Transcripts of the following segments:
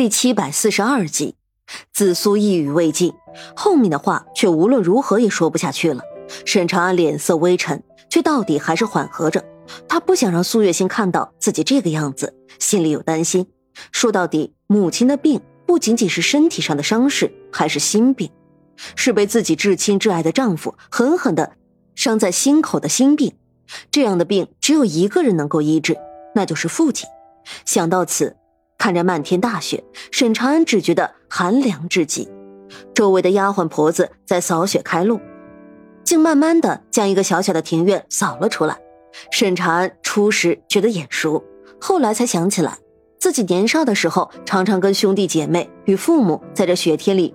第七百四十二集，紫苏一语未尽，后面的话却无论如何也说不下去了。沈长安脸色微沉，却到底还是缓和着。他不想让苏月心看到自己这个样子，心里有担心。说到底，母亲的病不仅仅是身体上的伤势，还是心病，是被自己至亲至爱的丈夫狠狠的伤在心口的心病。这样的病只有一个人能够医治，那就是父亲。想到此。看着漫天大雪，沈长安只觉得寒凉至极。周围的丫鬟婆子在扫雪开路，竟慢慢的将一个小小的庭院扫了出来。沈长安初时觉得眼熟，后来才想起来，自己年少的时候常常跟兄弟姐妹与父母在这雪天里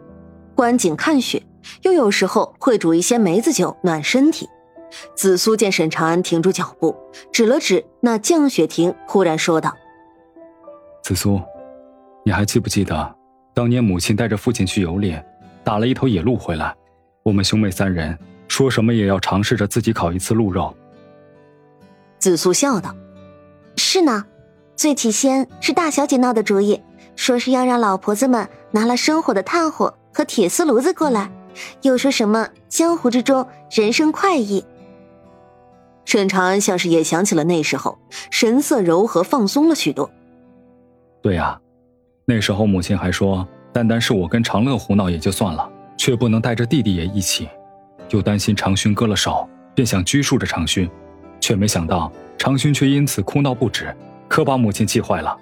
观景看雪，又有时候会煮一些梅子酒暖身体。紫苏见沈长安停住脚步，指了指那降雪亭，忽然说道。紫苏，你还记不记得，当年母亲带着父亲去游猎，打了一头野鹿回来，我们兄妹三人说什么也要尝试着自己烤一次鹿肉。紫苏笑道：“是呢，最起先是大小姐闹的主意，说是要让老婆子们拿了生火的炭火和铁丝炉子过来，又说什么江湖之中人生快意。”沈长安像是也想起了那时候，神色柔和放松了许多。对呀，那时候母亲还说，单单是我跟长乐胡闹也就算了，却不能带着弟弟也一起，又担心长勋割了手，便想拘束着长勋，却没想到长勋却因此哭闹不止，可把母亲气坏了。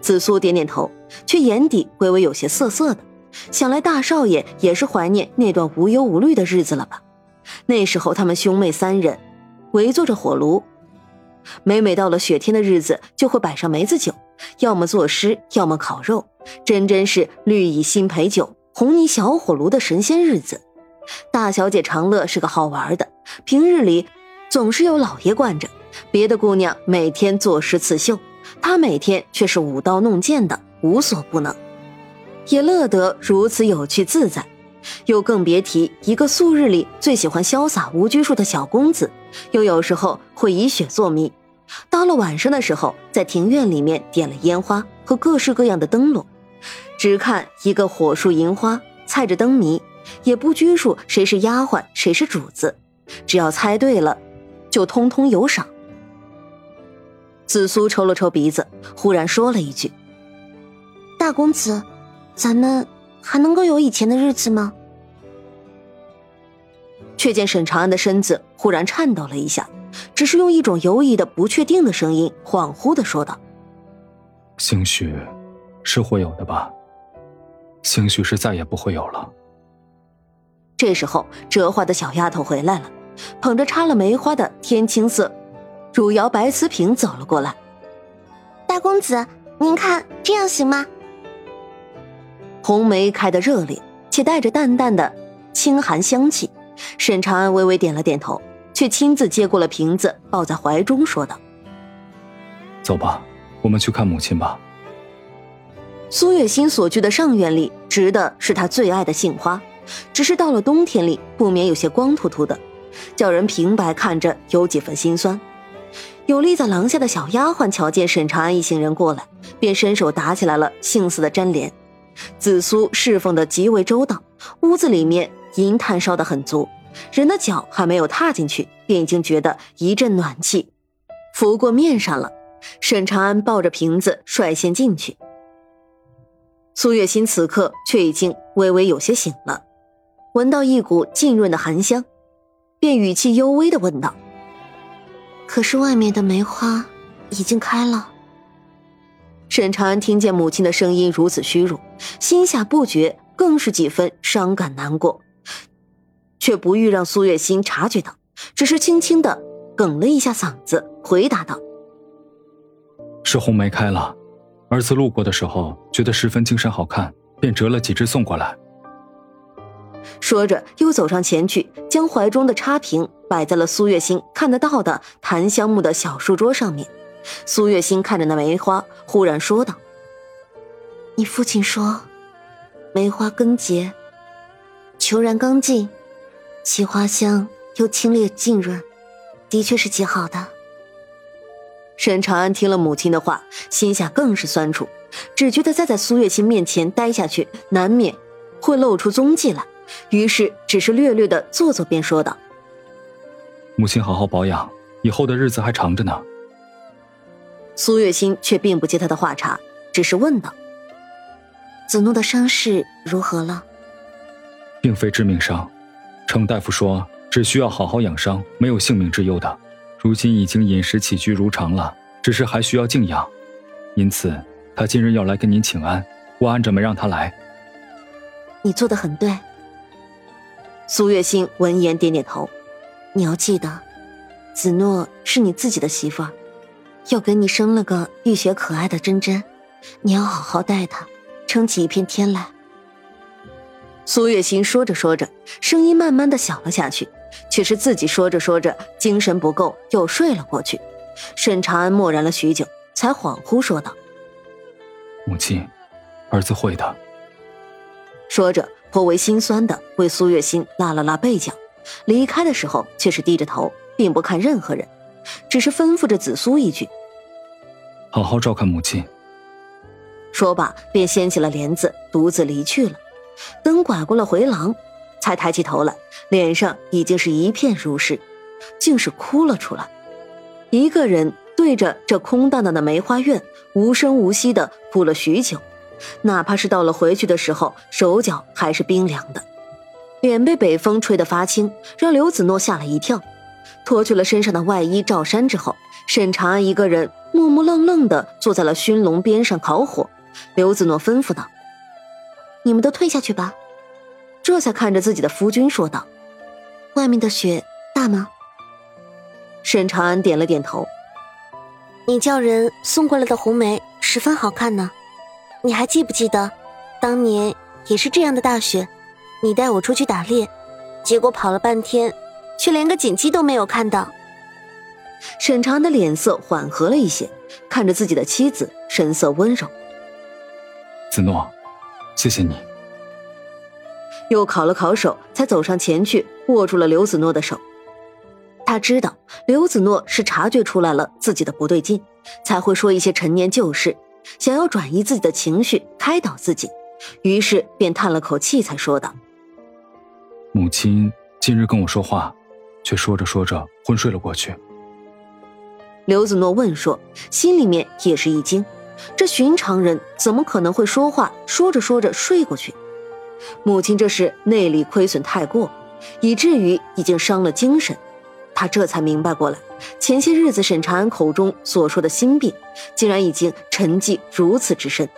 紫苏点点头，却眼底微微有些涩涩的，想来大少爷也是怀念那段无忧无虑的日子了吧？那时候他们兄妹三人围坐着火炉，每每到了雪天的日子，就会摆上梅子酒。要么作诗，要么烤肉，真真是绿蚁新醅酒，红泥小火炉的神仙日子。大小姐长乐是个好玩的，平日里总是有老爷惯着，别的姑娘每天作诗刺绣，她每天却是舞刀弄剑的，无所不能，也乐得如此有趣自在。又更别提一个素日里最喜欢潇洒无拘束的小公子，又有时候会以雪作谜。到了晚上的时候，在庭院里面点了烟花和各式各样的灯笼，只看一个火树银花，猜着灯谜，也不拘束谁是丫鬟谁是主子，只要猜对了，就通通有赏。紫苏抽了抽鼻子，忽然说了一句：“大公子，咱们还能够有以前的日子吗？”却见沈长安的身子忽然颤抖了一下。只是用一种犹疑的、不确定的声音，恍惚的说道：“兴许，是会有的吧。兴许是再也不会有了。”这时候，折花的小丫头回来了，捧着插了梅花的天青色汝窑白瓷瓶走了过来。大公子，您看这样行吗？红梅开得热烈，且带着淡淡的清寒香气。沈长安微微点了点头。却亲自接过了瓶子，抱在怀中，说道：“走吧，我们去看母亲吧。”苏月心所居的上院里植的是她最爱的杏花，只是到了冬天里，不免有些光秃秃的，叫人平白看着有几分心酸。有立在廊下的小丫鬟瞧见沈长安一行人过来，便伸手打起来了杏丝的粘连。紫苏侍奉的极为周到，屋子里面银炭烧得很足。人的脚还没有踏进去，便已经觉得一阵暖气拂过面上了。沈长安抱着瓶子率先进去，苏月心此刻却已经微微有些醒了，闻到一股浸润的寒香，便语气幽微的问道：“可是外面的梅花已经开了？”沈长安听见母亲的声音如此虚弱，心下不觉更是几分伤感难过。却不欲让苏月心察觉到，只是轻轻的哽了一下嗓子，回答道：“是红梅开了，儿子路过的时候觉得十分精神好看，便折了几枝送过来。”说着，又走上前去，将怀中的插瓶摆在了苏月心看得到的檀香木的小书桌上面。苏月心看着那梅花，忽然说道：“你父亲说，梅花根结，虬然刚劲。”其花香又清冽浸润，的确是极好的。沈长安听了母亲的话，心下更是酸楚，只觉得再在苏月心面前待下去，难免会露出踪迹来，于是只是略略的做做，便说道：“母亲好好保养，以后的日子还长着呢。”苏月心却并不接他的话茬，只是问道：“子诺的伤势如何了？”“并非致命伤，程大夫说只需要好好养伤，没有性命之忧的。如今已经饮食起居如常了，只是还需要静养，因此他今日要来跟您请安，我按着没让他来。”“你做的很对。”苏月心闻言点点头，“你要记得，子诺是你自己的媳妇儿。”又给你生了个浴血可爱的珍珍，你要好好待她，撑起一片天来。苏月心说着说着，声音慢慢的小了下去，却是自己说着说着精神不够，又睡了过去。沈长安默然了许久，才恍惚说道：“母亲，儿子会的。”说着颇为心酸的为苏月心拉了拉背角，离开的时候却是低着头，并不看任何人。只是吩咐着紫苏一句：“好好照看母亲。”说罢，便掀起了帘子，独自离去了。等拐过了回廊，才抬起头来，脸上已经是一片如湿，竟是哭了出来。一个人对着这空荡荡的梅花院，无声无息的哭了许久，哪怕是到了回去的时候，手脚还是冰凉的。脸被北风吹得发青，让刘子诺吓了一跳。脱去了身上的外衣罩衫之后，沈长安一个人木木愣愣的坐在了熏笼边上烤火。刘子诺吩咐道：“你们都退下去吧。”这才看着自己的夫君说道：“外面的雪大吗？”沈长安点了点头：“你叫人送过来的红梅十分好看呢。你还记不记得，当年也是这样的大雪，你带我出去打猎，结果跑了半天。”却连个锦旗都没有看到。沈长的脸色缓和了一些，看着自己的妻子，神色温柔。子诺，谢谢你。又烤了烤手，才走上前去，握住了刘子诺的手。他知道刘子诺是察觉出来了自己的不对劲，才会说一些陈年旧事，想要转移自己的情绪，开导自己。于是便叹了口气，才说道：“母亲今日跟我说话。”却说着说着昏睡了过去。刘子诺问说，心里面也是一惊，这寻常人怎么可能会说话？说着说着睡过去，母亲这是内力亏损太过，以至于已经伤了精神。他这才明白过来，前些日子沈长安口中所说的心病，竟然已经沉寂如此之深。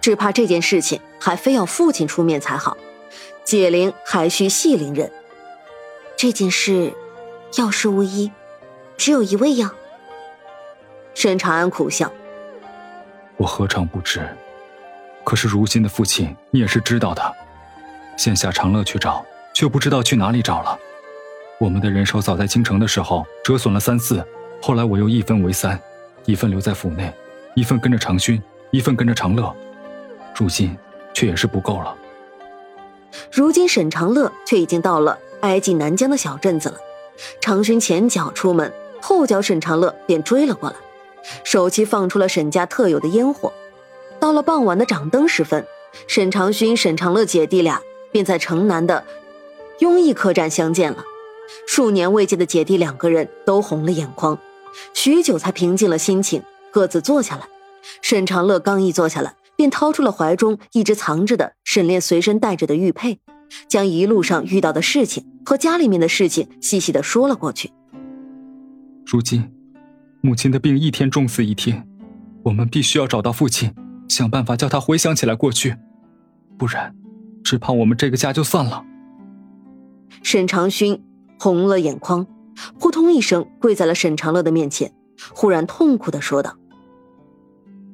只怕这件事情还非要父亲出面才好，解铃还需系铃人。这件事，药师无一，只有一味药。沈长安苦笑：“我何尝不知？可是如今的父亲，你也是知道的。现下长乐去找，却不知道去哪里找了。我们的人手早在京城的时候折损了三四，后来我又一分为三，一份留在府内，一份跟着长勋，一份跟着长乐。如今却也是不够了。如今沈长乐却已经到了。”挨近南疆的小镇子了，长勋前脚出门，后脚沈长乐便追了过来，手起放出了沈家特有的烟火。到了傍晚的掌灯时分，沈长勋、沈长乐姐弟俩便在城南的雍义客栈相见了。数年未见的姐弟两个人都红了眼眶，许久才平静了心情，各自坐下来。沈长乐刚一坐下来，便掏出了怀中一直藏着的沈炼随身带着的玉佩。将一路上遇到的事情和家里面的事情细细的说了过去。如今，母亲的病一天重似一天，我们必须要找到父亲，想办法叫他回想起来过去，不然，只怕我们这个家就散了。沈长勋红了眼眶，扑通一声跪在了沈长乐的面前，忽然痛苦的说道：“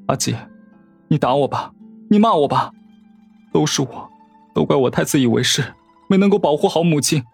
阿姐，你打我吧，你骂我吧，都是我。”都怪我太自以为是，没能够保护好母亲。